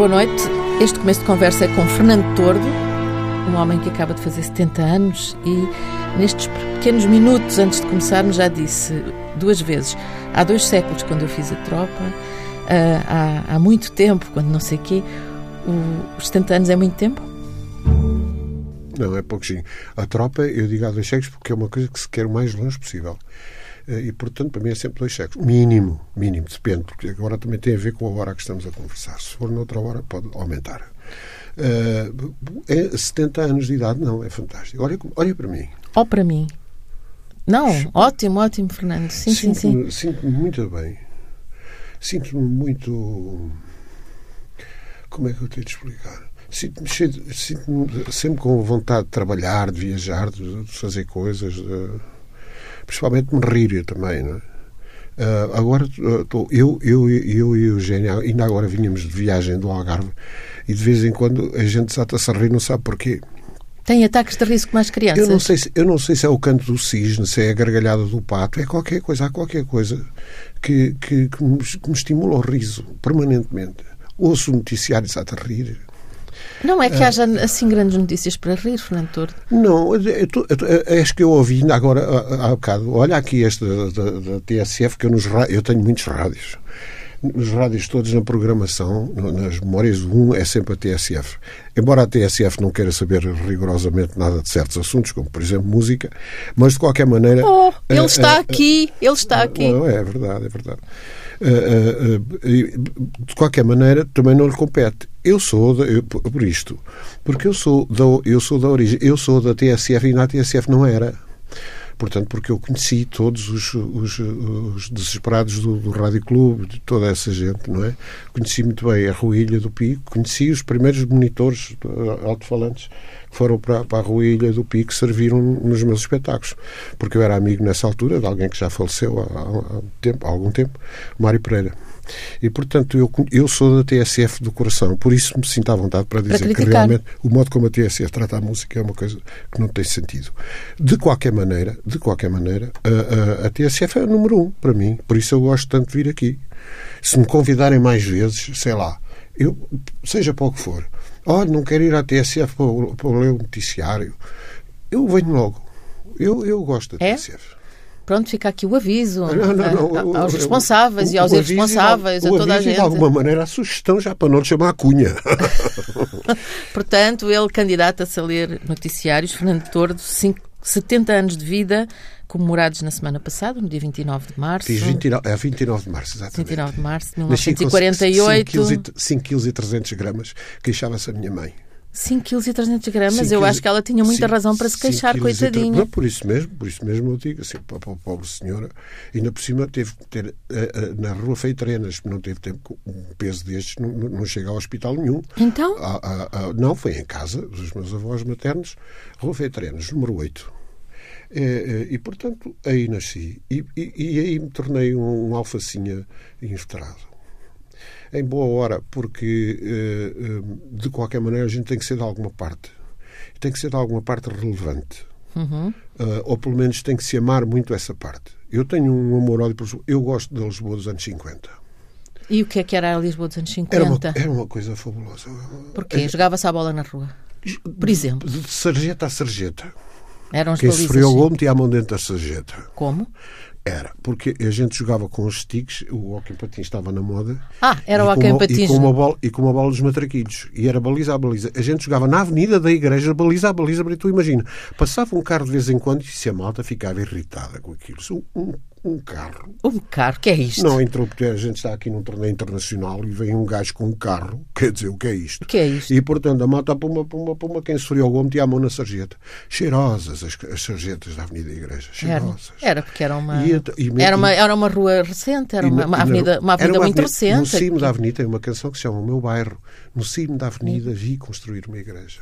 Boa noite. Este começo de conversa é com Fernando Tordo, um homem que acaba de fazer 70 anos e nestes pequenos minutos antes de começarmos já disse duas vezes, há dois séculos quando eu fiz a tropa, ah, há, há muito tempo, quando não sei quê, os 70 anos é muito tempo? Não, é pouquinho. A tropa, eu digo há dois séculos porque é uma coisa que se quer o mais longe possível. Eh, e, portanto, para mim é sempre dois séculos. Mínimo, mínimo, depende, porque agora também tem a ver com a hora que estamos a conversar. Se for noutra hora, pode aumentar. Uh, é 70 anos de idade, não, é fantástico. Olha, olha para mim. Ou para mim. Não, ótimo, ótimo, Fernando. Sim, sim, sim. Sinto-me muito bem. Sinto-me muito. Como é que eu tenho de explicar? Sinto-me sinto sempre com vontade de trabalhar, de viajar, de fazer coisas. De principalmente me rir também, não é? Uh, agora, uh, eu, eu, eu e o Eugênio, ainda agora vínhamos de viagem do Algarve e de vez em quando a gente desata-se a rir, não sabe porquê. Tem ataques de risco mais crianças? Eu não, sei se, eu não sei se é o canto do cisne, se é a gargalhada do pato, é qualquer coisa, há qualquer coisa que, que, que, me, que me estimula o riso permanentemente. Ouço noticiários a rir, não é que haja assim grandes notícias para rir, Fernando Tordo? Não, acho que eu ouvi ainda agora há, bocado. Olha aqui este da, da, TSF, que eu, nos, eu tenho muitos rádios. Nos rádios todos na programação, nas memórias um é sempre a TSF. Embora a TSF não queira saber rigorosamente nada de certos assuntos, como por exemplo música, mas de qualquer maneira. Oh, ele está aqui, ele está aqui. Não, é verdade, é verdade. Uh, uh, de qualquer maneira, também não lhe compete. Eu sou, de, eu, por isto, porque eu sou, da, eu sou da origem, eu sou da TSF e na TSF não era. Portanto, porque eu conheci todos os, os, os desesperados do, do Rádio Clube, de toda essa gente, não é? Conheci muito bem a Ruilha do Pico, conheci os primeiros monitores alto-falantes foram para, para a Ruilha do Pico serviram nos meus espetáculos. Porque eu era amigo nessa altura de alguém que já faleceu há, há, tempo, há algum tempo, Mário Pereira. E, portanto, eu, eu sou da TSF do coração, por isso me sinto à vontade para dizer para que realmente o modo como a TSF trata a música é uma coisa que não tem sentido. De qualquer maneira, de qualquer maneira, a, a, a TSF é o número um para mim, por isso eu gosto tanto de vir aqui. Se me convidarem mais vezes, sei lá, eu, seja para o que for, olha, não quero ir à TSF para, para ler o noticiário, eu venho logo. Eu, eu gosto da é? TSF. Pronto, fica aqui o aviso não, não, não, aos responsáveis o, e aos irresponsáveis, a toda a gente. de alguma maneira, a sugestão já para não lhe chamar a cunha. Portanto, ele candidata-se a ler noticiários, Fernando Tordo, 70 anos de vida, comemorados na semana passada, no dia 29 de março. Diz 29, é 29 de março, exatamente. 29 de março de 1948. 5 kg e 300 gramas, queixava-se a minha mãe. 5 kg e 300 gramas, eu acho que ela tinha muita razão para se queixar, coitadinha. Não, por isso mesmo, por isso mesmo eu digo assim, para a pobre senhora, ainda por cima teve que ter, eh, eh, na rua Feitrenas, não teve tempo, um peso destes não, não chega ao hospital nenhum. Então? Ah, ah, ah, não, foi em casa, dos meus avós maternos, rua Feitrenas, número 8. E, eh, e, portanto, aí nasci. E, e, e aí me tornei um, um alfacinha inveterado em boa hora, porque eh, eh, de qualquer maneira a gente tem que ser de alguma parte. Tem que ser de alguma parte relevante. Uhum. Uh, ou pelo menos tem que se amar muito essa parte. Eu tenho um amor ódio por Eu gosto da Lisboa dos anos 50. E o que é que era a Lisboa dos anos 50? Era uma, era uma coisa fabulosa. Porquê? Jogava-se a bola na rua? Por exemplo? De sarjeta a sarjeta. Eram Quem sofreu o gol metia a mão dentro da sarjeta. Como? Era, porque a gente jogava com os sticks, o hockey patins estava na moda. Ah, era o hockey patins. E com, uma bola, e com uma bola dos matraquilhos. E era baliza a baliza. A gente jogava na avenida da igreja, baliza a baliza, tu imagina. Passava um carro de vez em quando e se a malta ficava irritada com aquilo. Um, um carro. Um carro? que é isto? Não entrou porque a gente está aqui num torneio internacional e vem um gajo com um carro. Quer dizer, o que é isto? O que é isto? E portanto a malta puma, puma, puma, quem sofreu o gol metia a mão na sarjeta. Cheirosas as, as sarjetas da Avenida Igreja. Cheirosas. Era, era porque era uma, e, e, era, uma, era uma rua recente, era uma, uma avenida, uma avenida uma muito avenida, recente. No cimo da avenida tem uma canção que se chama O Meu Bairro. No cimo da avenida vi construir uma igreja.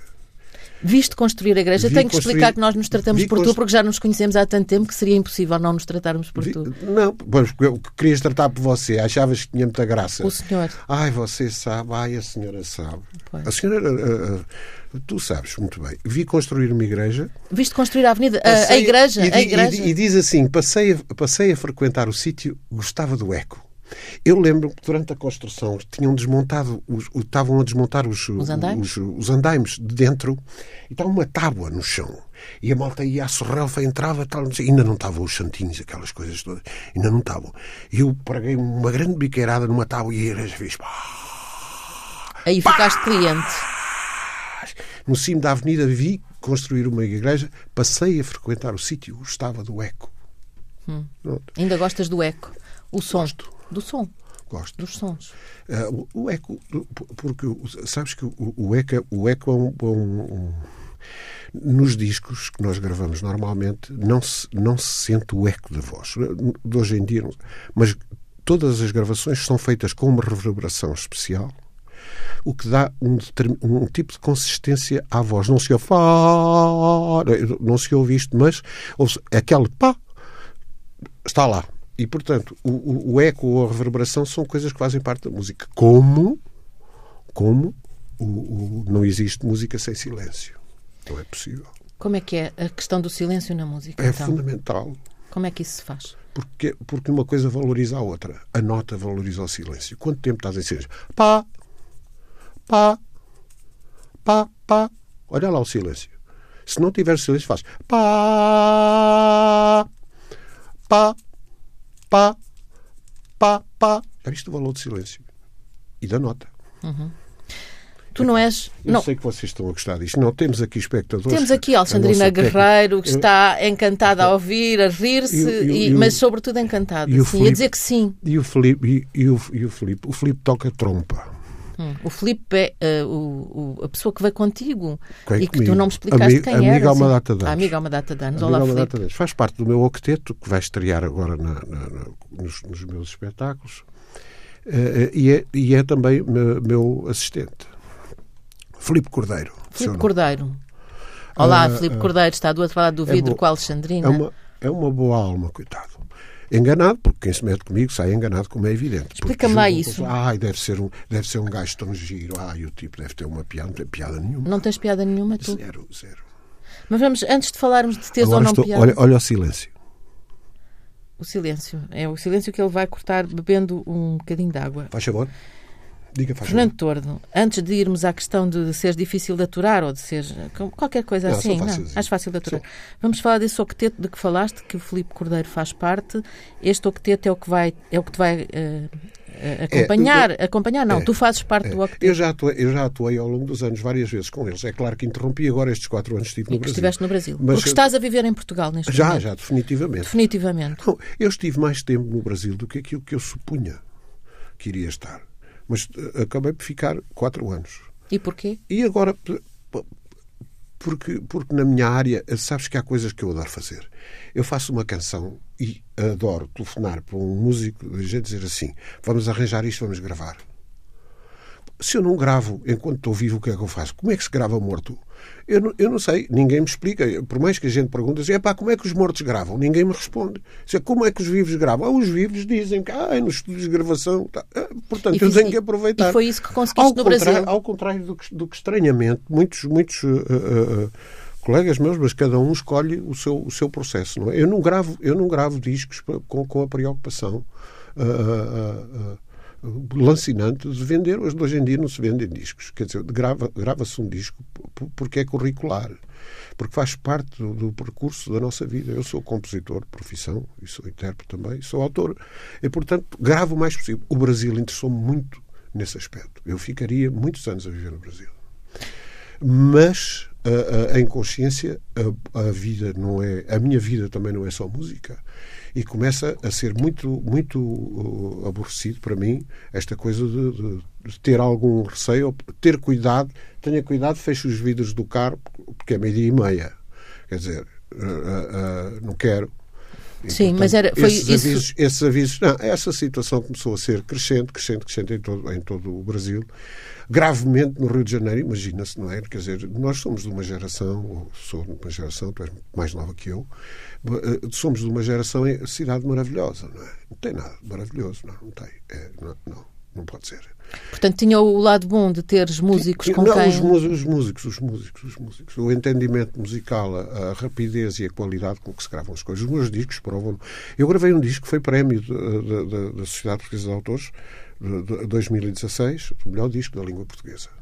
Viste construir a igreja, Vi tenho que explicar que nós nos tratamos por tu, porque já nos conhecemos há tanto tempo que seria impossível não nos tratarmos por Vi... tu. Não, pois, eu querias tratar por você, achavas que tinha muita graça. O senhor. Ai, você sabe, ai, a senhora sabe. Pois. A senhora. Uh, uh, tu sabes muito bem. Vi construir uma igreja. Viste construir a avenida, a, a igreja, e, a igreja. E, e, diz assim: passei a, passei a frequentar o sítio, gostava do eco. Eu lembro que durante a construção tinham desmontado, os, estavam a desmontar os, os, andaimes? Os, os andaimes de dentro e estava uma tábua no chão. E a malta ia à sorrelfa, entrava, tal, não sei, ainda não estavam os santinhos, aquelas coisas todas, ainda não estavam. E eu preguei uma grande biqueirada numa tábua e a igreja fez pá, Aí ficaste cliente. No cimo da avenida vi construir uma igreja, passei a frequentar o sítio, estava do eco. Hum. Ainda gostas do eco? O som? Gosto. Do som? Gosto. Dos sons. Uh, o, o, eco, porque sabes que o, o eco, o eco é um, é um, um, nos discos que nós gravamos normalmente não se, não se sente o eco da voz. De hoje em dia, mas todas as gravações são feitas com uma reverberação especial o que dá um, um, tipo de consistência à voz. Não se ouve não se ouve isto, mas ouve aquele pá está lá. E, portanto, o, o, eco ou a reverberação são coisas que fazem parte da música. Como, como o, o, não existe música sem silêncio. Não é possível. Como é que é a questão do silêncio na música? É então? fundamental. Como é que isso se faz? Porque, porque uma coisa valoriza a outra. A nota valoriza o silêncio. Quanto tempo estás em silêncio? Pá, pá, pá, pá. Olha lá o silêncio. Se não tiver silêncio, faz pá, pá, pá, pá, pá. Já viste o valor de silêncio? E da nota. Uhum. Tu não és. Eu não. sei que vocês estão a gostar disto. Não, temos aqui espectadores. Temos aqui a Alexandrina Guerreiro, que está encantada a ouvir, a rir-se, mas sobretudo encantada. E sim, Felipe, a dizer que sim. E o Felipe, e, e o, e o Felipe, o Felipe toca trompa. Hum. O Filipe é uh, o, o, a pessoa que veio contigo quem e comigo? que tu não me explicaste amigo, quem amigo era. Há uma data de anos. Amigo há uma data de anos. Olá, Filipe. data de anos. Faz parte do meu octeto, que vai estrear agora na, na, na, nos, nos, meus espetáculos. Uh, e, é, e é também meu, meu assistente. Filipe Cordeiro. Filipe Cordeiro. Olá, uh, Filipe Cordeiro, está do outro lado do vidro é com a Alexandrina. É uma, é uma boa alma, coitado enganado, porque quem se mete comigo sai enganado, como é evidente. Explica-me lá isso. Ai, deve ser, um, deve ser um gajo tão giro. Ai, o tipo deve ter uma piada. Não tem piada nenhuma. Não tens piada nenhuma, tu? Zero, zero. Mas vamos, antes de falarmos de teres Agora ou não estou, piada... Olha, olha o silêncio. O silêncio. É o silêncio que ele vai cortar bebendo um bocadinho de água. Faz favor. Diga, faz Fernando Tordo, antes de irmos à questão de ser difícil de aturar ou de ser qualquer coisa não, assim, não, acho fácil de aturar. Sim. Vamos falar desse octeto de que falaste, que o Filipe Cordeiro faz parte. Este octeto é o que vai, é o que te vai uh, acompanhar. É, acompanhar, não, é, tu fazes parte é. do octeto. Eu já, atuei, eu já atuei ao longo dos anos várias vezes com eles. É claro que interrompi agora estes quatro anos estive no Brasil. estiveste no Brasil. Mas Porque estás a viver em Portugal neste já, momento. Já, já, definitivamente. Definitivamente. Não, eu estive mais tempo no Brasil do que aquilo que eu supunha que iria estar. Mas uh, acabei por ficar quatro anos. E porquê? E agora, porque, porque na minha área, sabes que há coisas que eu adoro fazer. Eu faço uma canção e adoro telefonar para um músico e dizer assim: vamos arranjar isto, vamos gravar. Se eu não gravo enquanto estou vivo, o que é que eu faço? Como é que se grava morto? Eu não, eu não sei, ninguém me explica. Por mais que a gente pergunte assim, pá, como é que os mortos gravam? Ninguém me responde. Dizer, como é que os vivos gravam? Ah, os vivos dizem que ah, é nos estúdios de gravação. Tá. Ah, portanto, e eu tenho que aproveitar. E foi isso que conseguiste ao no Brasil. Ao contrário do que, do que estranhamente, muitos, muitos uh, uh, colegas meus, mas cada um escolhe o seu, o seu processo. Não é? Eu não gravo, eu não gravo discos com, com a preocupação. Uh, lancinante de vender. Hoje, em dia não se vendem discos. Quer dizer, grava-se grava um disco porque é curricular, porque faz parte do, do, percurso da nossa vida. Eu sou compositor de profissão e sou intérprete também, sou autor. E, portanto, gravo o mais possível. O Brasil interessou-me muito nesse aspecto. Eu ficaria muitos anos a viver no Brasil. Mas a, a, em consciência a, a, vida não é a minha vida também não é só música. E começa a ser muito muito uh, aborrecido para mim esta coisa de, de, de, ter algum receio ter cuidado tenha cuidado feche os vidros do carro porque é meio dia e meia. Quer dizer uh, uh, não quero e, Sim, portanto, mas era, foi esses, isso... avisos, esses avisos. Não, essa situação começou a ser crescente, crescente, crescente em todo, em todo o Brasil. Gravemente no Rio de Janeiro, imagina-se, não é? Quer dizer, nós somos de uma geração, ou sou de uma geração, tu és mais nova que eu, eh, somos de uma geração em cidade maravilhosa, não é? Não tem nada maravilhoso, não, não tem. É, não, não, não pode ser. Portanto, tinha o lado bom de teres músicos com não, quem... os, músicos, os músicos, os músicos, os músicos. O entendimento musical, a, a, rapidez e a qualidade com que se gravam as coisas. Os meus discos provam. Eu gravei um disco que foi prémio da Sociedade Portuguesa de Autores de 2016, o melhor disco da língua portuguesa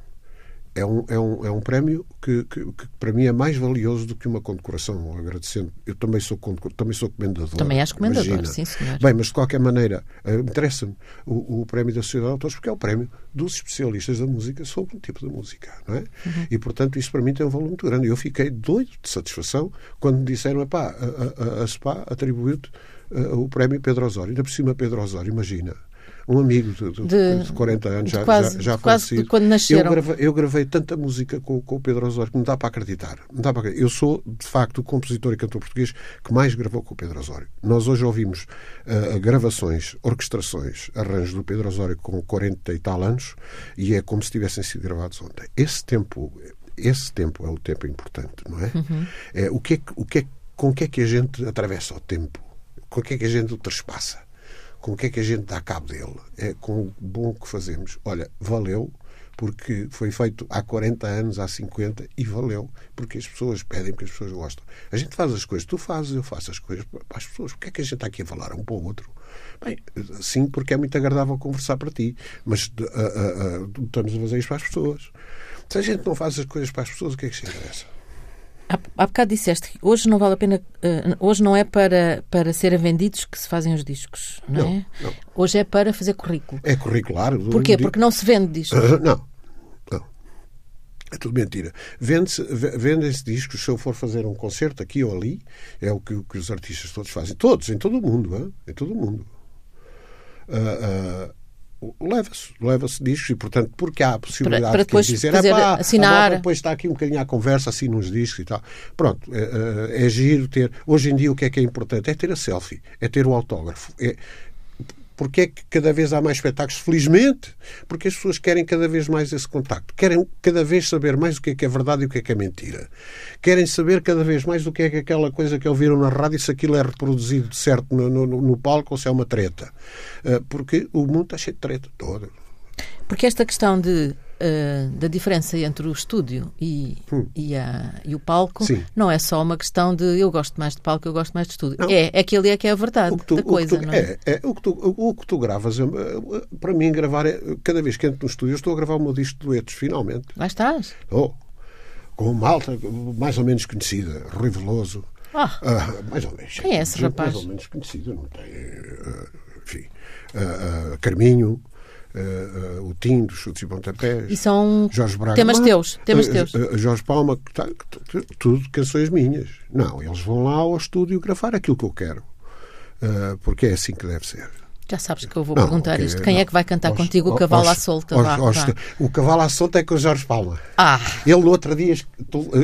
é um, é um, é um prémio que, que, que, para mim é mais valioso do que uma condecoração, agradecendo. Eu também sou, também sou comendador. Também és comendador, imagina. sim, senhor. Bem, mas de qualquer maneira, uh, interessa-me o, o, prémio da Sociedade de Autores porque é o prémio dos especialistas da música sobre um tipo de música, não é? Uhum. E, portanto, isso para mim tem um valor muito grande. Eu fiquei doido de satisfação quando me disseram, pá, a, a, a SPA atribuiu-te uh, o prémio Pedro Osório. Ainda por cima Pedro Osório, imagina um amigo de, de, de 40 anos, já, quase, já, já falecido. quando nasceram. Eu gravei, eu gravei tanta música com, com o Pedro Osório que não dá para acreditar. Não dá para acreditar. Eu sou, de facto, o compositor e cantor português que mais gravou com o Pedro Osório. Nós hoje ouvimos uh, gravações, orquestrações, arranjos do Pedro Osório com 40 e tal anos e é como se tivessem sido gravados ontem. Esse tempo, esse tempo é o tempo importante, não é? Uhum. é o que é, o que é, com o que é que a gente atravessa o tempo? Com o que é que a gente o trespassa? Com o que é que a gente dá cabo dele, é com o bom que fazemos. Olha, valeu, porque foi feito há 40 anos, há 50, e valeu, porque as pessoas pedem, porque as pessoas gostam. A gente faz as coisas, tu fazes, eu faço as coisas para as pessoas. Porquê é que a gente está aqui a falar um para o outro? Bem, sim, porque é muito agradável conversar para ti, mas uh, uh, uh, estamos a fazer isto para as pessoas. Se a gente não faz as coisas para as pessoas, o que é que se interessa? Há, há bocado disseste que hoje não vale a pena, uh, hoje não é para, para serem vendidos que se fazem os discos, não, não é? Não. Hoje é para fazer currículo. É curricular. Porquê? Porque não se vende discos. Uh, não, não. É tudo mentira. Vende-se vende discos se eu for fazer um concerto aqui ou ali, é o que, que os artistas todos fazem. Todos, em todo o mundo. Hein? Em todo o mundo. Uh, leva-se, leva-se discos e, portanto, porque há a possibilidade para, para depois de dizer, fazer, pá, assinar. depois está aqui um bocadinho à conversa, assim nos discos e tal. Pronto, é, é, é giro ter. Hoje em dia, o que é que é importante? É ter a selfie, é ter o autógrafo. É, porque é que cada vez há mais espetáculos? Felizmente, porque as pessoas querem cada vez mais esse contacto. Querem cada vez saber mais o que é que é verdade e o que é que é mentira. Querem saber cada vez mais o que é que aquela coisa que ouviram na rádio, se aquilo é reproduzido certo no, no, no palco ou se é uma treta. Eh, porque o mundo está cheio de treta toda. Porque esta questão de uh, da diferença entre o estúdio e, hum. e, a, e, o palco Sim. não é só uma questão de eu gosto mais de palco, eu gosto mais de estúdio. Não. É, é que ali é que é a verdade tu, da coisa, tu, não é? é, é o, que tu, o, que tu gravas, para mim, gravar é, cada vez que entro no estúdio, eu estou a gravar o meu disco de duetos, finalmente. Lá estás? Oh, com uma alta mais ou menos conhecida, Rui Veloso. Ah, uh, mais ou menos. Quem é esse rapaz? Mais ou menos conhecida, não tem. Uh, enfim. Uh, Carminho uh, uh, o Tim dos chutes e pontapés. E são Jorge Braga, temas teus. Temas teus. Jorge Palma, tá, tudo canções minhas. Não, eles vão lá ao estúdio gravar aquilo que eu quero. porque é assim que deve ser. Já sabes que eu vou não, perguntar isto. Quem não, é que vai cantar aos, contigo o Cavalo aos, à Solta? Vá. O Cavalo à Solta é com o Jorge Palma. Ah. Ele no outro dia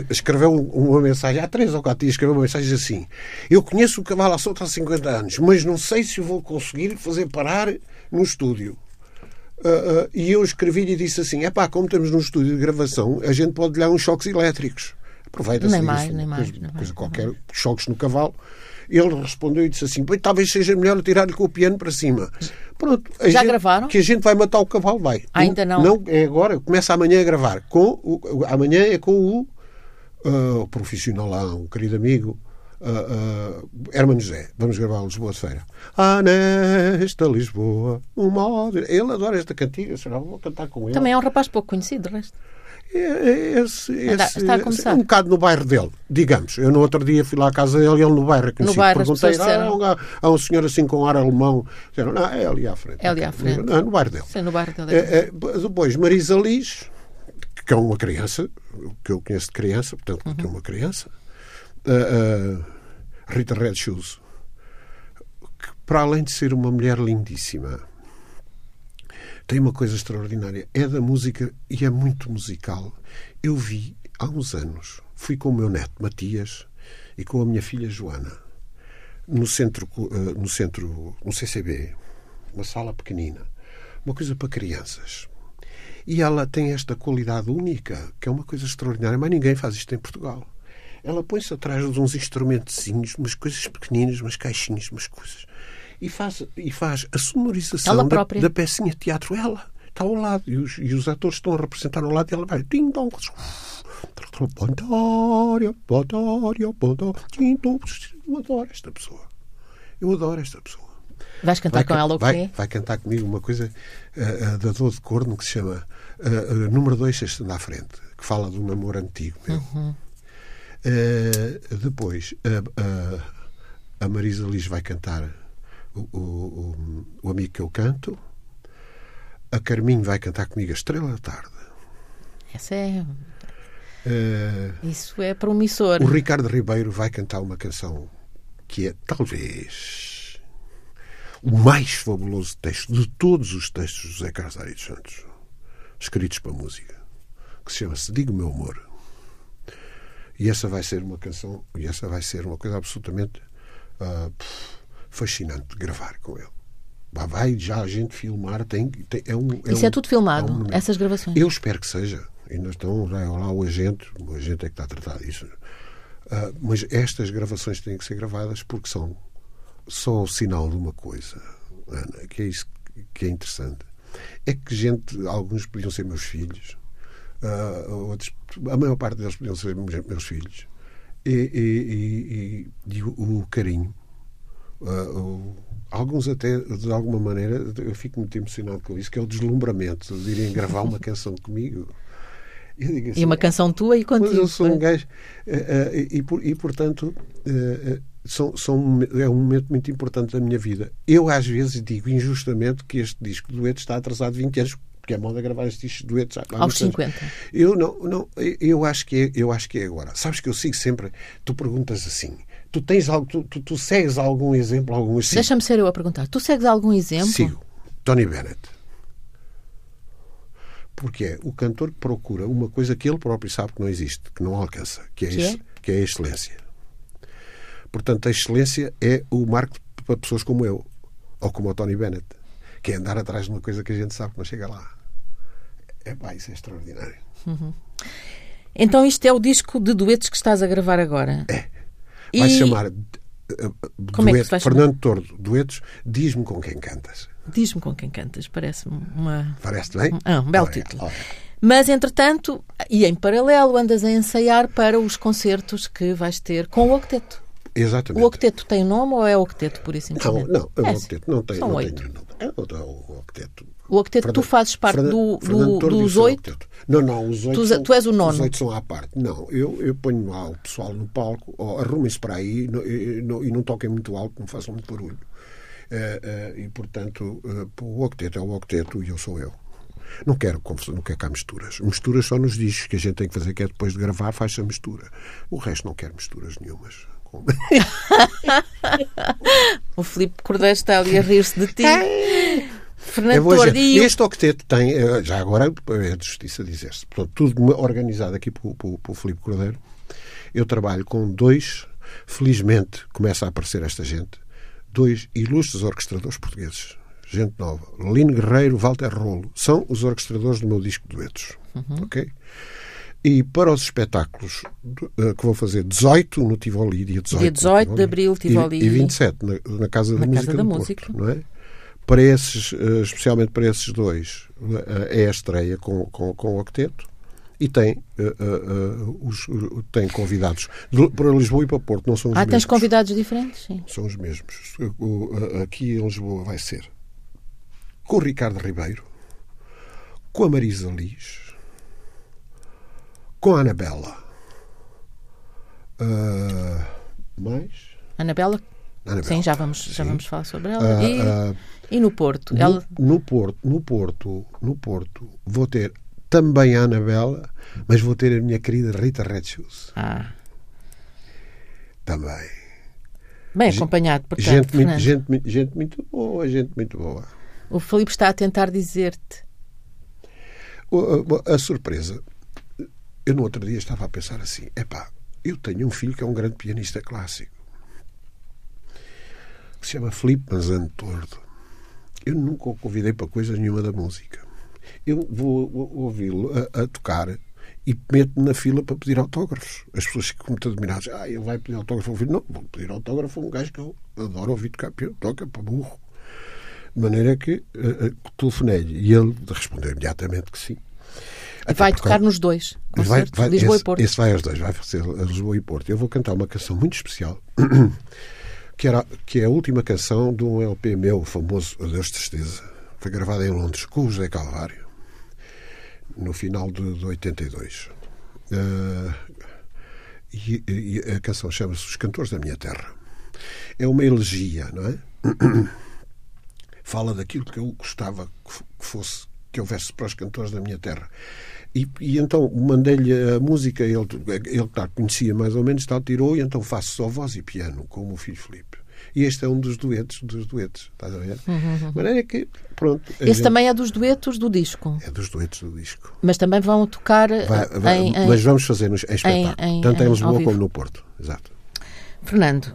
escreveu uma mensagem, há três ou quatro dias escreveu uma mensagem assim: Eu conheço o Cavalo à Solta há 50 anos, mas não sei se vou conseguir fazer parar no estúdio. Uh, uh, e eu escrevi-lhe e disse assim: é pá, como estamos num estúdio de gravação, a gente pode lhe dar uns choques elétricos. Aproveita-se nem mais, nem mais, coisa, coisa qualquer, mais. choques no cavalo. Ele respondeu e disse assim: talvez seja melhor tirar-lhe com o piano para cima. Pronto. Já gente, gravaram? Que a gente vai matar o cavalo, vai. Ainda não? Não, é agora. Começa amanhã a gravar. Com o, amanhã é com o, uh, o profissional lá, um querido amigo, uh, uh, Hermano José. Vamos gravar Lisboa de Feira. Ah, nesta Lisboa, uma Ele adora esta cantiga, será? Vou cantar com ele. Também é um rapaz pouco conhecido, de resto. É, é esse, esse, está a começar. um bocado no bairro dele, digamos. Eu no outro dia fui lá à casa dele e ele no bairro é conhecido. No bairro, Perguntei, ah, há um senhor assim com ar alemão. Disseram, não, é ali à frente. É ali à frente. Não, no bairro dele. Sim, no bairro dele. É, é, depois, Marisa Liz, que é uma criança, que eu conheço de criança, portanto, uhum. tem uma criança. Uh, uh, Rita Red Shoes, que para além de ser uma mulher lindíssima, tem uma coisa extraordinária. É da música e é muito musical. Eu vi há uns anos, fui com o meu neto Matias e com a minha filha Joana no centro, eh, no centro, no CCB, uma sala pequenina, uma coisa para crianças. E ela tem esta qualidade única, que é uma coisa extraordinária, mas ninguém faz isto em Portugal. Ela põe-se atrás de uns instrumentozinhos, umas coisas pequeninas, umas caixinhas, umas coisas. E faz, e faz a sonorização da, da pecinha de teatro ela. está ao lado e os, e os atores estão a representar ao lado e ela vai. Tim, dong, Pontório, Pontório, Pontório. Eu adoro esta pessoa. Eu adoro esta pessoa. Vais cantar Vai com ela o quê? vai, vai cantar comigo uma coisa ah, ah, da dor de corno que se chama ah, Número 2, estando à frente, que fala de um namoro antigo meu. Uhum. Ah, depois, a, a, a Marisa Liz vai cantar o, o, o, Amigo que eu canto. A Carminho vai cantar comigo a Estrela da Tarde. Essa é. Ah, Isso é promissor. o Ricardo Ribeiro vai cantar uma canção que é talvez o mais fabuloso texto de todos os textos de José Carlos Santos, escritos para música, que se chama-se Diga o Meu Amor. E essa vai ser uma canção, e essa vai ser uma coisa absolutamente pff, fascinante de gravar com ele. Vai- Vai já a gente filmar, tem, tem- é um, Isso um- é tudo filmado, um monumento. essas gravações. Eu espero que seja. Ainda estão lá, lá o agente, o agente é que está a tratar disso. Ah, mas estas gravações têm que ser gravadas porque são só o sinal de uma coisa, Ana, que é isso que é interessante. É que gente, alguns podiam ser meus filhos, ah, outros, a maior parte deles podiam ser meus, meus filhos. E, e- e- e- o, carinho. ah, o- alguns até, de alguma maneira, eu fico muito emocionado com isso, que é o deslumbramento de irem gravar uma canção comigo. Assim, E uma canção tua e mas contigo. eu sou um gajo. eh, eh, e, e, portanto, são, são, é um momento muito importante da minha vida. Eu, às vezes, digo injustamente que este disco de dueto está atrasado 20 anos, porque é moda gravar este disco de duetos há há Aos muitos anos. 50. Eu não, não eu acho que é, eu acho que é agora. Sabes que eu sigo sempre. Tu perguntas assim. Tu tens algo, tu, tu, tu segues algum exemplo, algum assim? Deixa-me ser eu a perguntar. Tu segues algum exemplo? Sigo. Tony Bennett. Porque é o cantor que procura uma coisa que ele próprio sabe que não existe, que não alcança, que é, Que é? que é a excelência. Portanto, a excelência é o marco para pessoas como eu, ou como o Tony Bennett, que é andar atrás de uma coisa que a gente sabe que não chega lá. É pá, isso é extraordinário. Então isto é o disco de duetos que estás a gravar agora. É. Vai E- chamar uh, Como é que dueto, vai chamar? Fernando Tordo, duetos, diz-me com quem cantas. Diz-me com quem cantas, parece-me uma... Parece-te bem? Ah, um belo Ora, título. ora. Mas, entretanto, e em paralelo, andas a ensaiar para os concertos que vais ter com o octeto. Exatamente. O octeto tem nome ou é octeto, por isso Não, simplesmente? não, o É, octeto não tem, São não oito. tem nome. É o, o octeto. O octeto, tu fazes parte do- do- Fernando Tordo dos oito? Não, não, os oito Tu- são, tu és o nono. Os oito são à parte. Não, eu, eu ponho lá o pessoal no palco, oh, arrumem-se para aí no- e, não, não toquem muito alto, não façam muito barulho. Eh, eh, e, portanto, eh, o octeto é o octeto e eu sou eu. Não quero confusão, não quero cá misturas. Misturas só nos discos que a gente tem que fazer, que é depois de gravar, faz-se a mistura. O resto não quero misturas nenhumas. O Filipe Cordeiro está ali a rir-se de ti. Eu Fernando vou Tordo dizer, e o- este octeto tem, eh, já agora é de justiça dizer-se, tudo organizado aqui pelo, pelo, pelo Filipe Cordeiro. Eu trabalho com dois, felizmente começa a aparecer esta gente, dois ilustres orquestradores portugueses, gente nova, Lino Guerreiro, Walter Rolo, são os orquestradores do meu disco duetos, Uhum. ok? E para os espetáculos eh, que vou fazer 18 no Tivoli, dia 18, Dia no 18 de abril, Tivoli. E, e 27 na, na Casa da Na Música Casa da Música. Porto, não é? Para esses, eh, especialmente para esses dois, eh, é a estreia com, com, com o octeto e tem, eh, eh, eh, os, tem convidados de- para Lisboa e para Porto, não são os Ah, mesmos. tens convidados diferentes? Sim. São os mesmos. Aqui em Lisboa vai ser com o Ricardo Ribeiro, com a Marisa Liz, com a Anabela. Ah, mais? Anabela? Anabela. Sim, já vamos, já vamos falar sobre ela. Ah, e, ah, e no Porto? No, Ela... no Porto, no Porto, no Porto, vou ter também a Anabela, mas vou ter a minha querida Rita Red Shoes Ah, também. bem acompanhado, portanto, gente, muito, gente, muito- gente muito boa, gente muito boa. O Filipe está a tentar dizer-te. O- A, a surpresa, eu no outro dia estava a pensar assim: epá, eu tenho um filho que é um grande pianista clássico, que se chama Filipe Manzano Tordo. Eu nunca o convidei para coisa nenhuma da música. Eu vou, vou ouvi-lo a, a tocar e meto na fila para pedir autógrafos. As pessoas ficam muito admiradas. Ah, ele vai pedir autógrafo ao filho. Não, vou pedir autógrafo a um gajo que eu adoro ouvir tocar. Toca para burro. De maneira que uh, uh, telefonei-lhe e ele respondeu imediatamente que sim. Até vai tocar nos dois, vai, vai, Lisboa esse, e Porto. Esse vai aos dois, vai fazer a Lisboa e Porto. Eu vou cantar uma canção muito especial, que, era, que é a última canção de um LP meu, famoso Adeus Tristeza. Foi gravada em Londres com o José Calvário, no final de, de 82. Uh, e, e a canção chama-se Os Cantores da Minha Terra. É uma elegia, não é? Fala daquilo que eu gostava que fosse, que houvesse para os cantores da minha terra. E, e então mandei-lhe a música, ele, ele tá, conhecia mais ou menos, tal, tirou, e então faço só voz e piano com o filho Filipe. E este é um dos duetos dos duetos, estás a ver? Uhum. De maneira que, pronto. Esse gente... também é dos duetos do disco. É dos duetos do disco. Mas também vão tocar. Vai, vai, em, mas em, vamos fazer em espetáculo. Em, tanto em, Lisboa como no Porto. Exato. Fernando,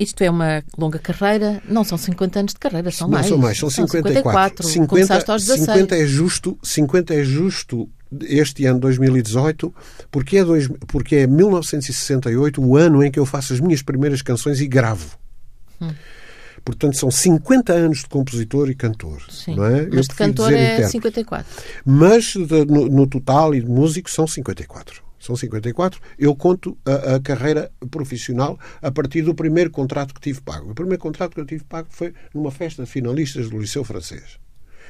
isto é uma longa carreira, não são 50 anos de carreira, são não mais. Não são mais, são 54. 54. 50, aos 16. 50 é justo, 50 é justo este ano 2018, porque é, dois, porque é 1968 o ano em que eu faço as minhas primeiras canções e gravo. Hum. Portanto, são 50 anos de compositor e cantor. Sim, não é? Mas de cantor é intérprete. 54. Mas no, no, total e de músico são 54. São 54. Eu conto a, a, carreira profissional a partir do primeiro contrato que tive pago. O primeiro contrato que eu tive pago foi numa festa de finalistas do Liceu Francês.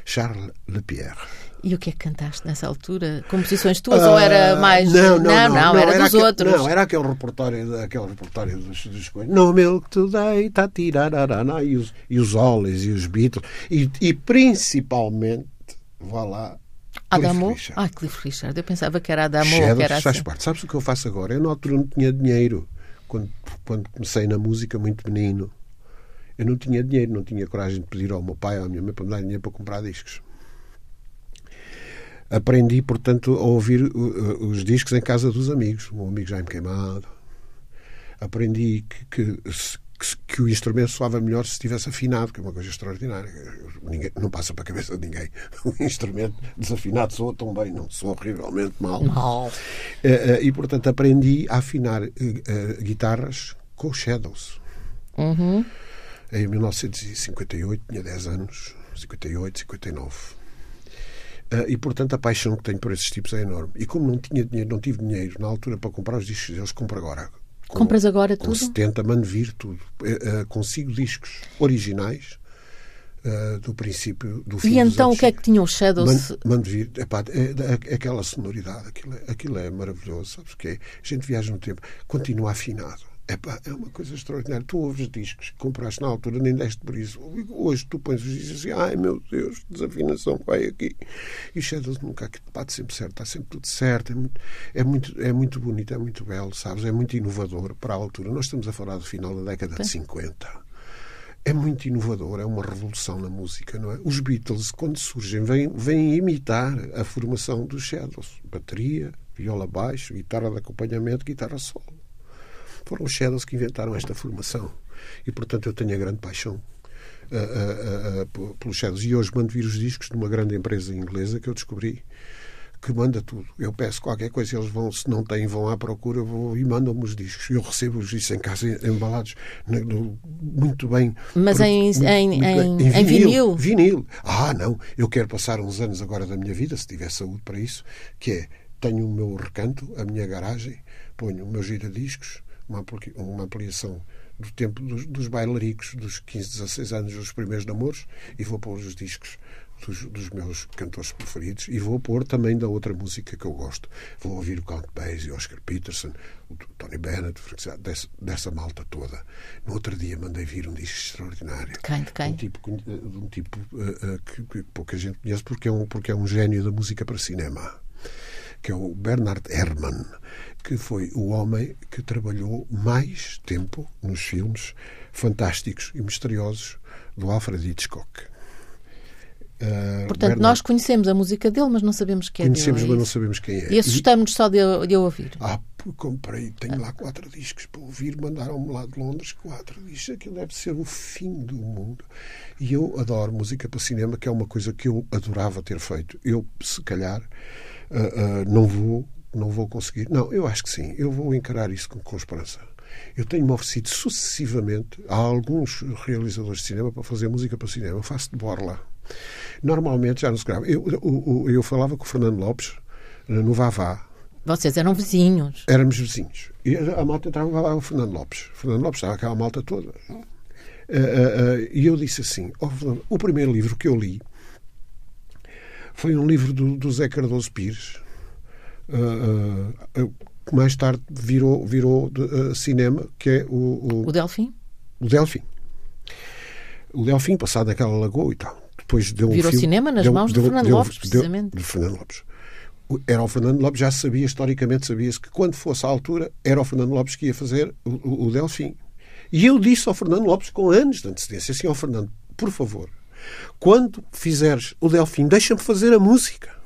Charles Lepierre. E o que é que cantaste nessa altura? Composições tuas uh, ou era ah, mais. Não, não, não, não, não era, era, dos aquele, outros. Não, era aquele repertório, aquele repertório dos, dos coisas. No Milk Today, tá tirararana, e os, e os Ollies e os Beatles. E, e principalmente, vá lá. Adamo? Ah, Cliff Richard. Eu pensava que era Adamo. Shadows, que era assim. faz parte. Sabes o que eu faço agora? Eu na altura não tinha dinheiro. Quando, quando comecei na música muito menino, eu não tinha dinheiro, não tinha coragem de pedir ao meu pai ou à minha mãe para me dar dinheiro para comprar discos. Aprendi, portanto, a ouvir uh, uh, os discos em casa dos amigos. O meu amigo Jaime Queimado. Aprendi que, que, que, que, o instrumento soava melhor se estivesse afinado, que é uma coisa extraordinária. Ninguém, não passa para a cabeça de ninguém. O instrumento desafinado soa tão bem, não soa horrivelmente mal. Não. Uh, e, portanto, aprendi a afinar guitarras com Shadows. Uhum. Em 1958, tinha 10 anos, 58, 59. Uh, e, portanto, a paixão que tenho por esses tipos é enorme. E como não tinha dinheiro, não tive dinheiro na altura para comprar os discos deles, compro agora. Com, Compras agora com tudo? 70, mando vir tudo. Uh, consigo discos originais uh, do princípio do fim E então o que é que tinham os Shadows? Mando vir. Epá, é, é, aquela sonoridade, aquilo, é, aquilo é maravilhoso. Sabes que é? A gente viaja no tempo, continua afinado. Epá, é uma coisa extraordinária. Tu ouves discos que compraste na altura, nem deste por isso. Hoje tu pões os discos assim, ai meu Deus, desafinação, vai aqui. E Shadows nunca bate sempre certo, está sempre tudo certo. É muito, é, muito, é muito bonito, é muito belo, sabes? É muito inovador para a altura. Nós estamos a falar do final da década de 50 é muito inovador, é uma revolução na música, não é? Os Beatles, quando surgem, vêm, vêm imitar a formação dos Shadows. Bateria, viola baixo, guitarra de acompanhamento, guitarra solo. Foram os Shadows que inventaram esta formação. E, portanto, eu tenho a grande paixão uh, uh, uh, pelos Shadows. E hoje mando vir os discos de uma grande empresa inglesa que eu descobri que manda tudo. Eu peço qualquer coisa, eles vão, se não têm, vão à procura vou, e mandam-me os discos. Eu recebo os discos em casa embalados no, muito bem. Mas muito, em, muito, em, muito em, em, vinil, vinil? Ah, não. Eu quero passar uns anos agora da minha vida, se tiver saúde para isso, que é, tenho o meu recanto, a minha garagem, ponho o meu giradiscos, uma, ampliação do tempo dos, dos bailaricos, dos 15, 16 anos, dos primeiros namoros, e vou pôr os discos dos, dos, meus cantores preferidos e vou pôr também da outra música que eu gosto. Vou ouvir o Count Basie, Oscar Peterson, o Tony Bennett, dessa, dessa malta toda. No outro dia mandei vir um disco extraordinário. De quem? De quem? Um tipo, um tipo uh, uh, que, que pouca gente conhece porque é, um, porque é um gênio da música para cinema que é o Bernard Herrmann, que foi o homem que trabalhou mais tempo nos filmes fantásticos e misteriosos do Alfred Hitchcock. Uh, Portanto, Bernard... nós conhecemos a música dele, mas não sabemos quem é Conhecemos, dele, mas não sabemos quem é. E assustamos-nos só de, de ouvir. Ah, comprei, tenho lá quatro discos para ouvir, mandaram-me lá de Londres quatro discos. Aquilo deve ser o fim do mundo. E eu adoro música para cinema, que é uma coisa que eu adorava ter feito. Eu, se calhar, uh, uh, não vou não vou conseguir. Não, eu acho que sim. Eu vou encarar isso com, com esperança. Eu tenho-me oferecido sucessivamente a alguns realizadores de cinema para fazer música para cinema. Eu faço de borla. Normalmente já não se grava. Eu, eu, eu falava com o Fernando Lopes no Vavá. Vocês eram vizinhos. Éramos vizinhos. E a malta entrava lá o Fernando Lopes. O Fernando Lopes estava aquela malta toda. Uh, uh, e eu disse assim: oh, Fernando, o primeiro livro que eu li foi um livro do, do Zé Cardoso Pires, que mais tarde virou, virou de, cinema, que é o. O, o Delfim? O Delfim. O Delfim, passado naquela lagoa e tal. Depois deu Virou um filme, cinema nas deu, mãos deu, de Fernando deu, Lopes, precisamente. de Fernando Lopes. Era o Fernando Lopes, já sabia, historicamente sabia-se que quando fosse a altura, era o Fernando Lopes que ia fazer o, o, o Delfim. E eu disse ao Fernando Lopes, com anos de antecedência, assim, ao Fernando, por favor, quando fizeres o Delfim, deixa-me fazer a música.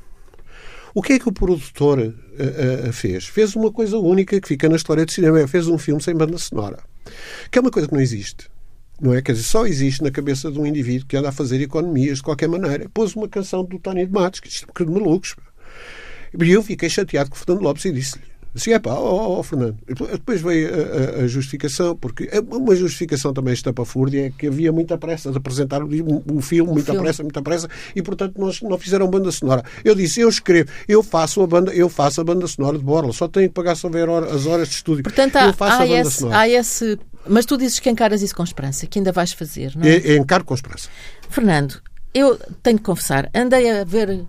O que é que o produtor uh, uh, fez? Fez uma coisa única que fica na história do cinema. Fez um filme sem banda sonora. Que é uma coisa que não existe. Não é? Quer dizer, só existe na cabeça de um indivíduo que anda a fazer economias de qualquer maneira. Pôs uma canção do Tony de Matos, que isto é de malucos. E eu fiquei chateado com o Fernando Lopes e disse-lhe: Assim, é pá, ó, Fernando. Depois veio a, a, a, justificação, porque é uma justificação também estapafúrdia é que havia muita pressa de apresentar o, o filme, muita filme. pressa, muita pressa, e portanto nós não fizeram banda sonora. Eu disse, eu escrevo, eu faço a banda, eu faço a banda sonora de Borla, só tenho que pagar houver as horas de estúdio. Portanto, eu há, faço há, a banda esse, sonora. há esse. Mas tu dizes que encaras isso com esperança, que ainda vais fazer, não é? é, é encaro com esperança. Fernando, eu tenho que confessar, andei a ver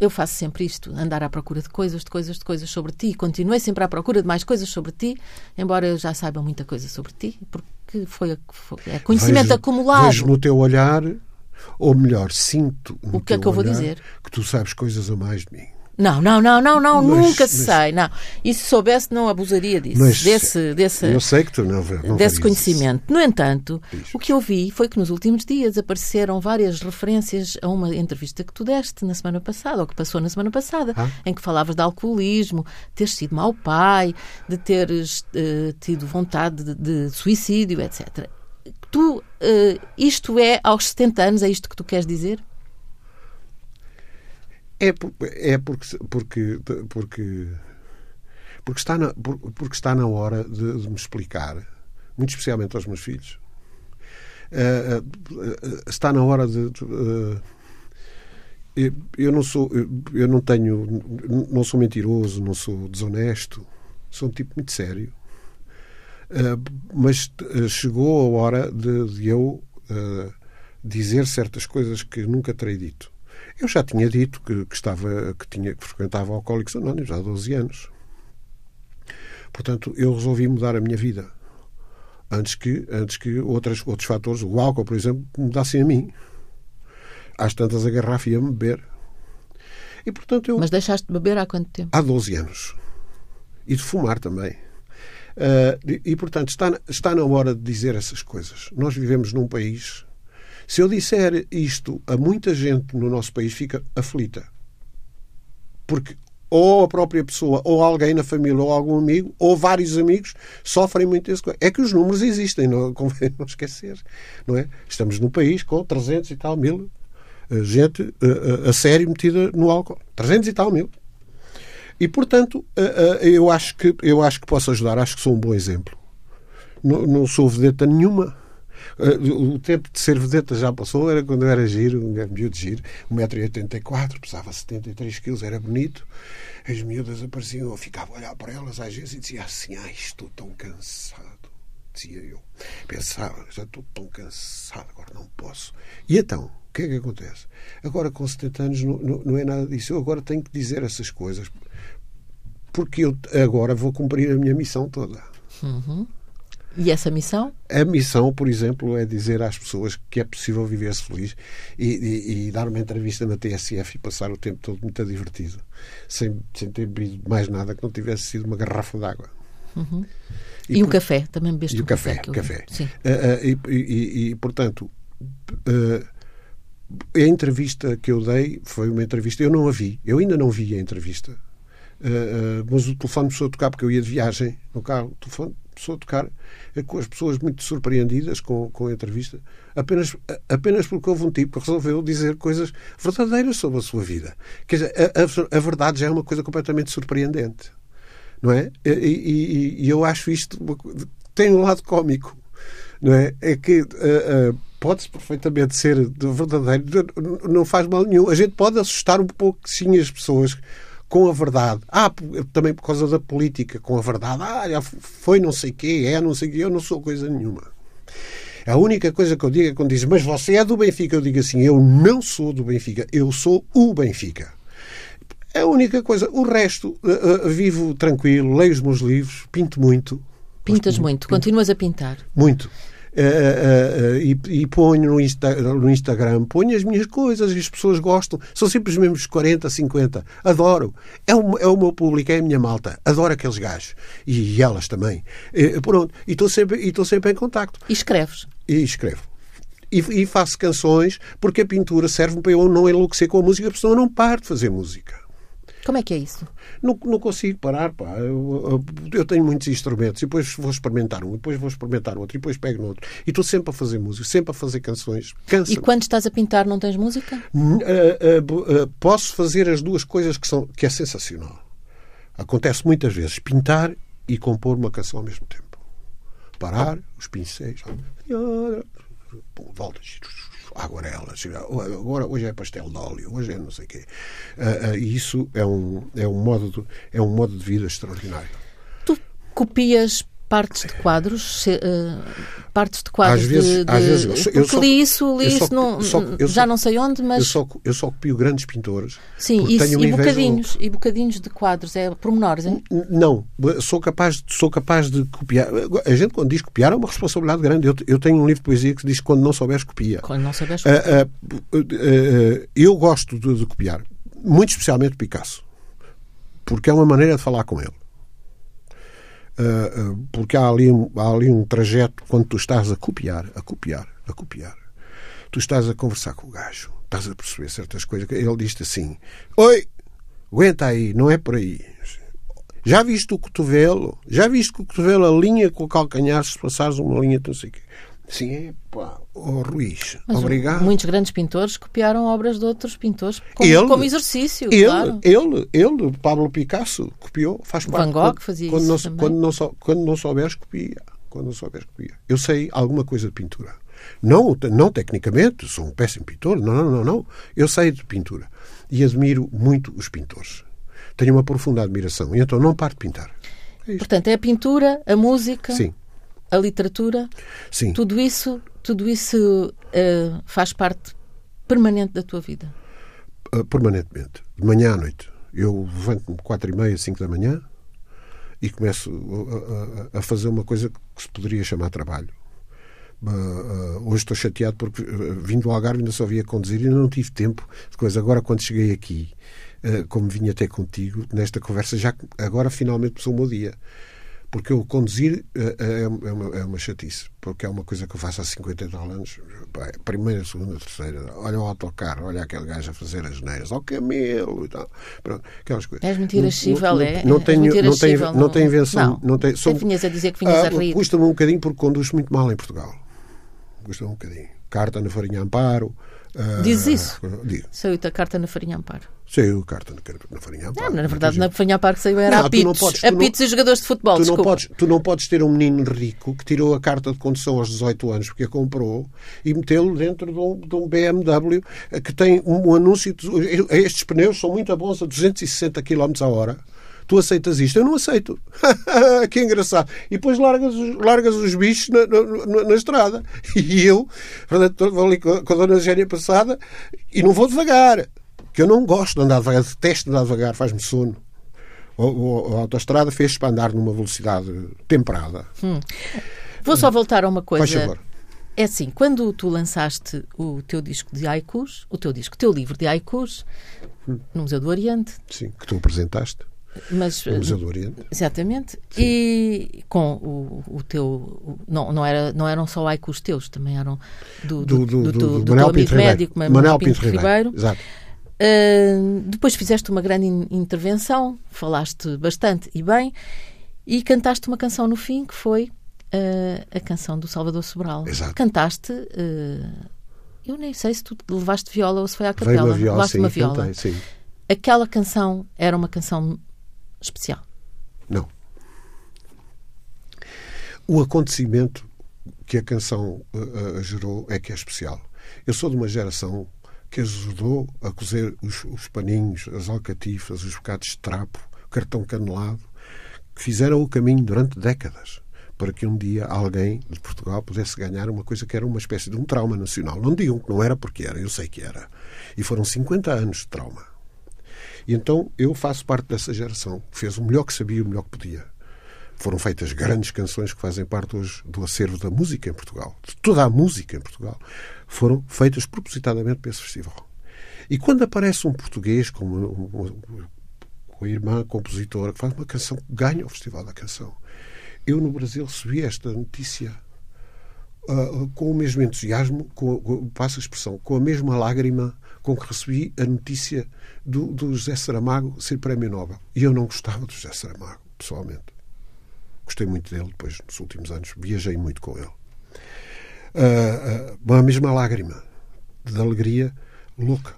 eu faço sempre isto, andar à procura de coisas, de coisas, de coisas sobre ti. Continuei sempre à procura de mais coisas sobre ti, embora eu já saiba muita coisa sobre ti, porque foi, foi é conhecimento vejo, acumulado. Vejo no teu olhar, ou melhor, sinto no o que é que eu vou dizer? que tu sabes coisas a mais de mim. Não, não, não, não, não, Mas- nunca mas- se sai. Não. E se soubesse, não abusaria disso, Mas desse, desse, eu sei que tu não, não desse conhecimento. No entanto, Diz. o que eu vi foi que nos últimos dias apareceram várias referências a uma entrevista que tu deste na semana passada, ou que passou na semana passada, Ah. em que falavas de alcoolismo, teres sido mau pai, de teres eh, tido vontade de, de suicídio, etc. Tu, eh, isto é aos 70 anos, é isto que tu queres dizer? É, é porque, porque, porque, porque, está na, por- porque está na hora de, de me explicar, muito especialmente aos meus filhos. Eh, eh, está na hora de. eh, eu- eu não sou. eu- não tenho. Não sou mentiroso, não sou desonesto. Sou um tipo muito sério. Mas chegou a hora de, de eu dizer certas coisas que nunca terei dito. Eu já tinha dito que, que estava, que, tinha, que frequentava Alcoólicos Anónimos há 12 anos. Portanto, eu resolvi mudar a minha vida. Antes que, antes que outras, outros fatores, o álcool, por exemplo, mudassem a mim. Às tantas a garrafa ia-me beber. E, portanto, eu Mas deixaste de beber há quanto tempo? há 12 anos. E de fumar também. Ah, e, e, portanto, está, está na hora de dizer essas coisas. Nós vivemos num país. Se eu disser isto a muita gente no nosso país, fica aflita. Porque ou a própria pessoa, ou alguém na família, ou algum amigo, ou vários amigos sofrem muito desse. É que os números existem, não convém não esquecer. Não é? Estamos num país com 300 e tal mil eh, gente eh, eh, a sério metida no álcool. 300 e tal mil. E, portanto, eu acho que eu acho que posso ajudar, acho que sou um bom exemplo. Não, não sou vedeta nenhuma. Eh, O tempo de ser vedeta já passou, era quando eu era giro, um miúdo giro, 1,84m, pesava 73 kg, era bonito. As miúdas apareciam, eu ficava a olhar para elas às vezes e dizia assim: Ai, estou tão cansado. Dizia eu. Pensava, já estou tão cansado, agora não posso. E então, o que é que acontece? Agora, com 70 anos, não, não, não é nada disso. Eu agora tenho que dizer essas coisas porque eu agora vou cumprir a minha missão toda. E essa missão? A missão, por exemplo, é dizer às pessoas que é possível viver-se feliz e, e- e dar uma entrevista na TSF e passar o tempo todo muito divertido, sem, sem ter bebido mais nada que não tivesse sido uma garrafa d'água. E, o por- café? Também bebeste E o um café, que eu- café. Sim. Ah, ah, e, e- e, portanto, ah, a entrevista que eu dei foi uma entrevista. Eu não a vi, eu ainda não vi a entrevista. Mas o telefone começou a tocar porque eu ia de viagem no carro. O telefone começou a tocar eh, com as pessoas muito surpreendidas com, com a entrevista, apenas, a- apenas porque houve um tipo que resolveu dizer coisas verdadeiras sobre a sua vida. Quer dizer, a, a- a verdade já é uma coisa completamente surpreendente não é? E, e- e eu acho isto tem um lado cómico. Não é? É que uh, pode-se perfeitamente ser verdadeiro, não faz mal nenhum. A gente pode assustar um pouco sim as pessoas com a verdade. Ah, também por causa da política, com a verdade. Ah, foi não sei quê, é não sei quê. Eu não sou coisa nenhuma. A única coisa que eu digo é quando diz, mas você é do Benfica, eu digo assim, eu não sou do Benfica, eu sou o Benfica. É a única coisa. O resto, uh, uh, vivo tranquilo, leio os meus livros, pinto muito. Pintas muito, pinto. continuas a pintar. Muito. Uh, e, e, ponho no, Insta, no, Instagram, ponho as minhas coisas e as pessoas gostam. São sempre os mesmos 40, 50. Adoro. É o, é o meu público, é a minha malta. Adoro aqueles gajos. E, e elas também. pronto. E estou sempre, sempre em contacto. E escreves? E escrevo. E, e faço canções porque a pintura serve para eu não enlouquecer com a música, porque senão eu não paro de fazer música. Como é que é isso? Não, não consigo parar, pá. Eu, eu, tenho muitos instrumentos e depois vou experimentar um, depois vou experimentar outro, e depois pego no outro. E estou sempre a fazer música, sempre a fazer canções. Cansa e quando estás a pintar não tens música? Uh, uh, uh, posso fazer as duas coisas que, são, que é sensacional. Acontece muitas vezes pintar e compor uma canção ao mesmo tempo. Parar, os pincéis, volta aguarelas, agora hoje é pastel de óleo, hoje é não sei o quê. Uh, uh, isso é um, é, um modo de, é um modo de vida extraordinário. Tu copias partes de quadros, uh, partes de quadros às vezes, de, de... Às vezes, eu, só, li isso, li isso, não, só, já só, não sei onde, mas... Eu só, eu só copio grandes pintores. Sim, isso, e, bocadinhos, e bocadinhos de quadros, é pormenores, é? Não, sou capaz, sou capaz de copiar. A gente quando diz copiar é uma responsabilidade grande. Eu, eu tenho um livro de poesia que diz quando não souberes copia. Quando não souberes copia. Uh, uh, uh, eu gosto de, de copiar, muito especialmente Picasso, porque é uma maneira de falar com ele. Uh, porque há ali, há ali um trajeto quando tu estás a copiar, a copiar, a copiar. Tu estás a conversar com o gajo, estás a perceber certas coisas. Ele diz-te assim: Oi, aguenta aí, não é por aí. Já viste o cotovelo? Já viste o cotovelo alinha com o calcanhar se passares uma linha, não sei o quê. Sim, pá, oh, Ruiz, Mas obrigado. Muitos grandes pintores copiaram obras de outros pintores como, ele, como exercício. Ele, claro. ele, ele, Pablo Picasso, copiou, faz parte. Van Gogh quando, fazia quando isso. Não, quando, não, quando não souberes, copia. Quando não souberes, copia. Eu sei alguma coisa de pintura. Não, não tecnicamente, sou um péssimo pintor, não, não, não, não. Eu sei de pintura. E admiro muito os pintores. Tenho uma profunda admiração. E então não paro de pintar. É Portanto, é a pintura, a música. Sim a literatura, Sim. tudo isso, tudo isso uh, faz parte permanente da tua vida? Uh, permanentemente, de manhã à noite. Eu levanto-me quatro e meia, cinco da manhã e começo a, a, a, fazer uma coisa que se poderia chamar trabalho. Uh, hoje estou chateado porque vindo do Algarve ainda só via conduzir e ainda não tive tempo de coisa. Agora, quando cheguei aqui, como vim até contigo, nesta conversa, já agora finalmente começou o meu dia porque eu conduzir é, é, é, uma, é uma chatice, porque é uma coisa que eu faço há 50 e tal anos. Primeira, segunda, terceira, olha o autocarro, olha aquele gajo a fazer as neiras, ao camelo e tal. Pronto, aquelas coisas. És muito irascível, é? Não tenho, não tenho, não tenho invenção. Não, não tenho, sou, vinhas a dizer que vinhas ah, a rir. Custa-me um bocadinho porque conduz muito mal em Portugal. Custa-me um bocadinho. Carta na farinha amparo. Uh, Dizes isso? Digo. Saiu a carta na farinha amparo. Saiu a carta na farinha amparo. Não, na verdade, na farinha amparo que saiu era não, a Pitos. Podes, a Pitos e jogadores de futebol, tu não, podes, tu não podes ter um menino rico que tirou a carta de condução aos 18 anos porque a comprou e metê-lo dentro de um, de um, BMW que tem um, um anúncio de, estes pneus são muito bons a 260 km a hora tu aceitas isto? Eu não aceito. que engraçado. E depois largas, largas os bichos na, na, na estrada. E eu, portanto, vou ali com a, dona Eugénia passada e não vou devagar. Que eu não gosto de andar devagar, detesto andar devagar, faz-me sono. A, a autostrada fez para andar numa velocidade temperada. Hum. Vou só voltar a uma coisa. Faz favor. É assim, quando tu lançaste o teu disco de haikus, o teu disco, o teu livro de haikus, hum. no Museu do Oriente. Sim, que tu apresentaste. Mas, no Museu do Oriente. Exatamente. Sim. E com o, o teu. O, não, não, era, não eram só haikus teus, também eram do, do, do, do, do, do teu amigo médico, Manuel, Manuel Pinto, Pinto Ribeiro. Ribeiro. Exato. Uh, depois fizeste uma grande intervenção, falaste bastante e bem, e cantaste uma canção no fim que foi uh, a canção do Salvador Sobral. Exato. Cantaste. Uh, eu nem sei se tu levaste viola ou se foi à capela. Viola, levaste sim, uma viola. Cantei, sim. Aquela canção era uma canção especial? Não. o acontecimento que a canção uh, gerou é que é especial. Eu sou de uma geração que ajudou a cozer os, os paninhos, as alcatifas, os bocados de trapo, cartão canelado, que fizeram o caminho durante décadas para que um dia alguém de Portugal pudesse ganhar uma coisa que era uma espécie de um trauma nacional. Não digam que não era porque era, eu sei que era. E foram 50 anos de trauma. E então eu faço parte dessa geração que fez o melhor que sabia o melhor que podia. Foram feitas grandes canções que fazem parte hoje do acervo da música em Portugal. De toda a música em Portugal. Foram feitas propositadamente para esse festival. E quando aparece um português como a irmã compositora que faz uma canção ganha o Festival da Canção, eu no Brasil recebi esta notícia uh, com o mesmo entusiasmo, com, com, passo a expressão, com a mesma lágrima com que recebi a notícia do, do José Saramago ser Prémio Nobel. E eu não gostava do José Saramago, pessoalmente. Gostei muito dele depois, nos últimos anos. Viajei muito com ele. Uh, uh, a mesma lágrima de alegria louca.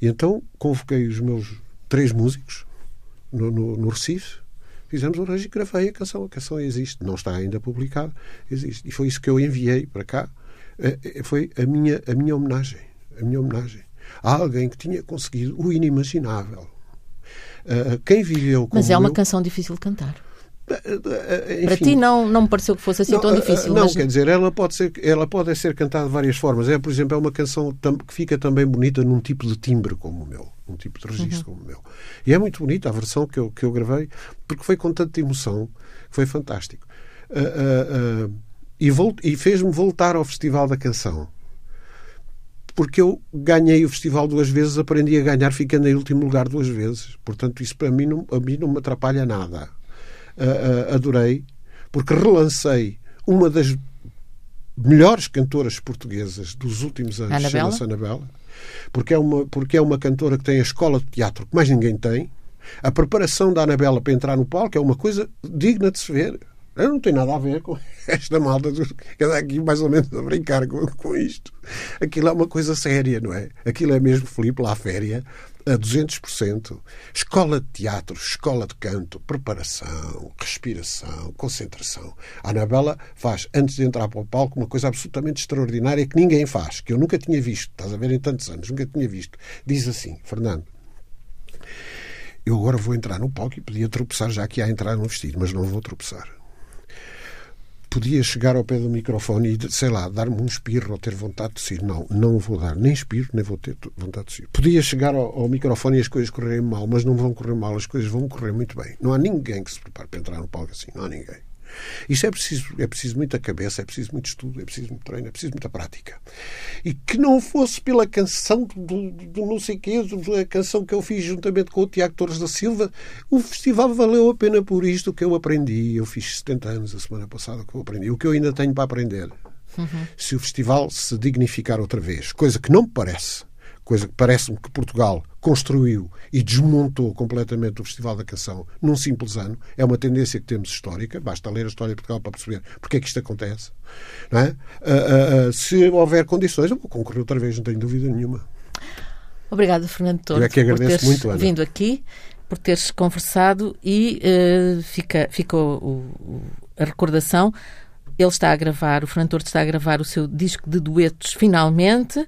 E então convoquei os meus três músicos no, no, no Recife fizemos o arranjo e gravei a canção. A canção existe, não está ainda publicada, existe. E foi isso que eu enviei para cá. Eh, eh, foi a minha, a minha homenagem. A minha homenagem a alguém que tinha conseguido o inimaginável. Eh, quem viveu Mas é uma eu, canção difícil de cantar. Enfim, Para ti não, não me pareceu que fosse assim não, tão difícil. Não, mas... quer dizer, ela pode, ser, ela pode ser cantada de várias formas. É, por exemplo, é uma canção que fica também bonita num tipo de timbre como o meu, um tipo de registro uhum. como o meu. E é muito bonita a versão que eu, que eu gravei, porque foi com tanta emoção, foi fantástico. Uh, uh, uh, e, e fez-me voltar ao Festival da Canção. Porque eu ganhei o festival duas vezes, aprendi a ganhar ficando em último lugar duas vezes. Portanto, isso para mim não, a mim não me atrapalha nada uh, adorei, porque relancei uma das melhores cantoras portuguesas dos últimos anos, chama-se Anabela, porque é, uma, porque é uma cantora que tem a escola de teatro que mais ninguém tem. A preparação da Anabela para entrar no palco é uma coisa digna de se ver. Eu não tem nada a ver com esta malta que anda aqui mais ou menos a brincar com, com isto. Aquilo é uma coisa séria, não é? Aquilo é mesmo Filipe lá féria a 200%. Escola de teatro, escola de canto, preparação, respiração, concentração. A Anabela faz, antes de entrar para o palco, uma coisa absolutamente extraordinária que ninguém faz, que eu nunca tinha visto. Estás a ver em tantos anos, nunca tinha visto. Diz assim, Fernando, eu agora vou entrar no palco e podia tropeçar já que ia entrar no vestido, mas não vou tropeçar podia chegar ao pé do microfone e, sei lá, dar-me um espirro ou ter vontade de tossir. Não, não vou dar nem espirro, nem vou ter vontade de tossir. Podia chegar ao, ao, microfone e as coisas correrem mal, mas não vão correr mal, as coisas vão correr muito bem. Não há ninguém que se prepare para entrar no palco assim, não há ninguém. Isto é preciso, é preciso muita cabeça, é preciso muito estudo, é preciso muito treino, é preciso muita prática. E que não fosse pela canção do, do não sei quê, a canção que eu fiz juntamente com o Tiago Torres da Silva, o festival valeu a pena por isto que eu aprendi. Eu fiz 70 anos a semana passada que eu aprendi. O que eu ainda tenho para aprender. Uhum. Se o festival se dignificar outra vez, coisa que não me parece, coisa que parece-me que Portugal construiu e desmontou completamente o Festival da Canção num simples ano. É uma tendência que temos histórica, basta ler a história de Portugal para perceber porque é que isto acontece. É? Uh, uh, uh, se houver condições, eu vou concorrer outra vez, não tenho dúvida nenhuma. Obrigada, Fernando Torres, é que agradeço por teres muito, Ana. vindo aqui, por teres conversado e uh, fica, o, o, a recordação. Ele está a gravar, o Fernando Torres está a gravar o seu disco de duetos finalmente.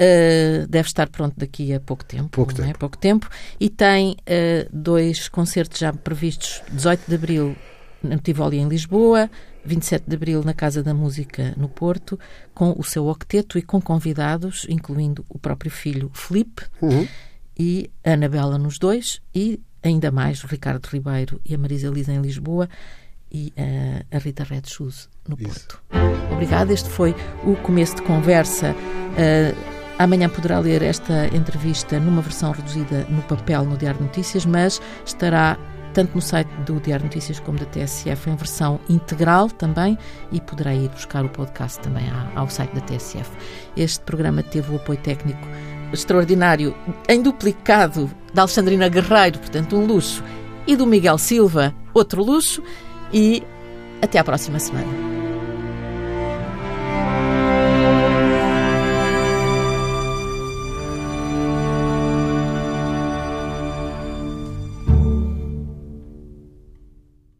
Uh, deve estar pronto daqui a pouco tempo. Pouco tempo. É? Pouco tempo. E tem uh, dois concertos já previstos: 18 de abril no Tivoli, em Lisboa, 27 de abril na Casa da Música, no Porto, com o seu octeto e com convidados, incluindo o próprio filho Felipe uhum. e a Anabela nos dois, e ainda mais o Ricardo Ribeiro e a Marisa Lisa em Lisboa e uh, a Rita Red Shoes no Isso. Porto. Obrigada. Este foi o começo de conversa. Uh, Amanhã poderá ler esta entrevista numa versão reduzida no papel no Diário de Notícias, mas estará tanto no site do Diário Notícias como da TSF em versão integral também e poderá ir buscar o podcast também ao site da TSF. Este programa teve o apoio técnico extraordinário em duplicado da Alexandrina Guerreiro, portanto um luxo, e do Miguel Silva, outro luxo, e até à próxima semana.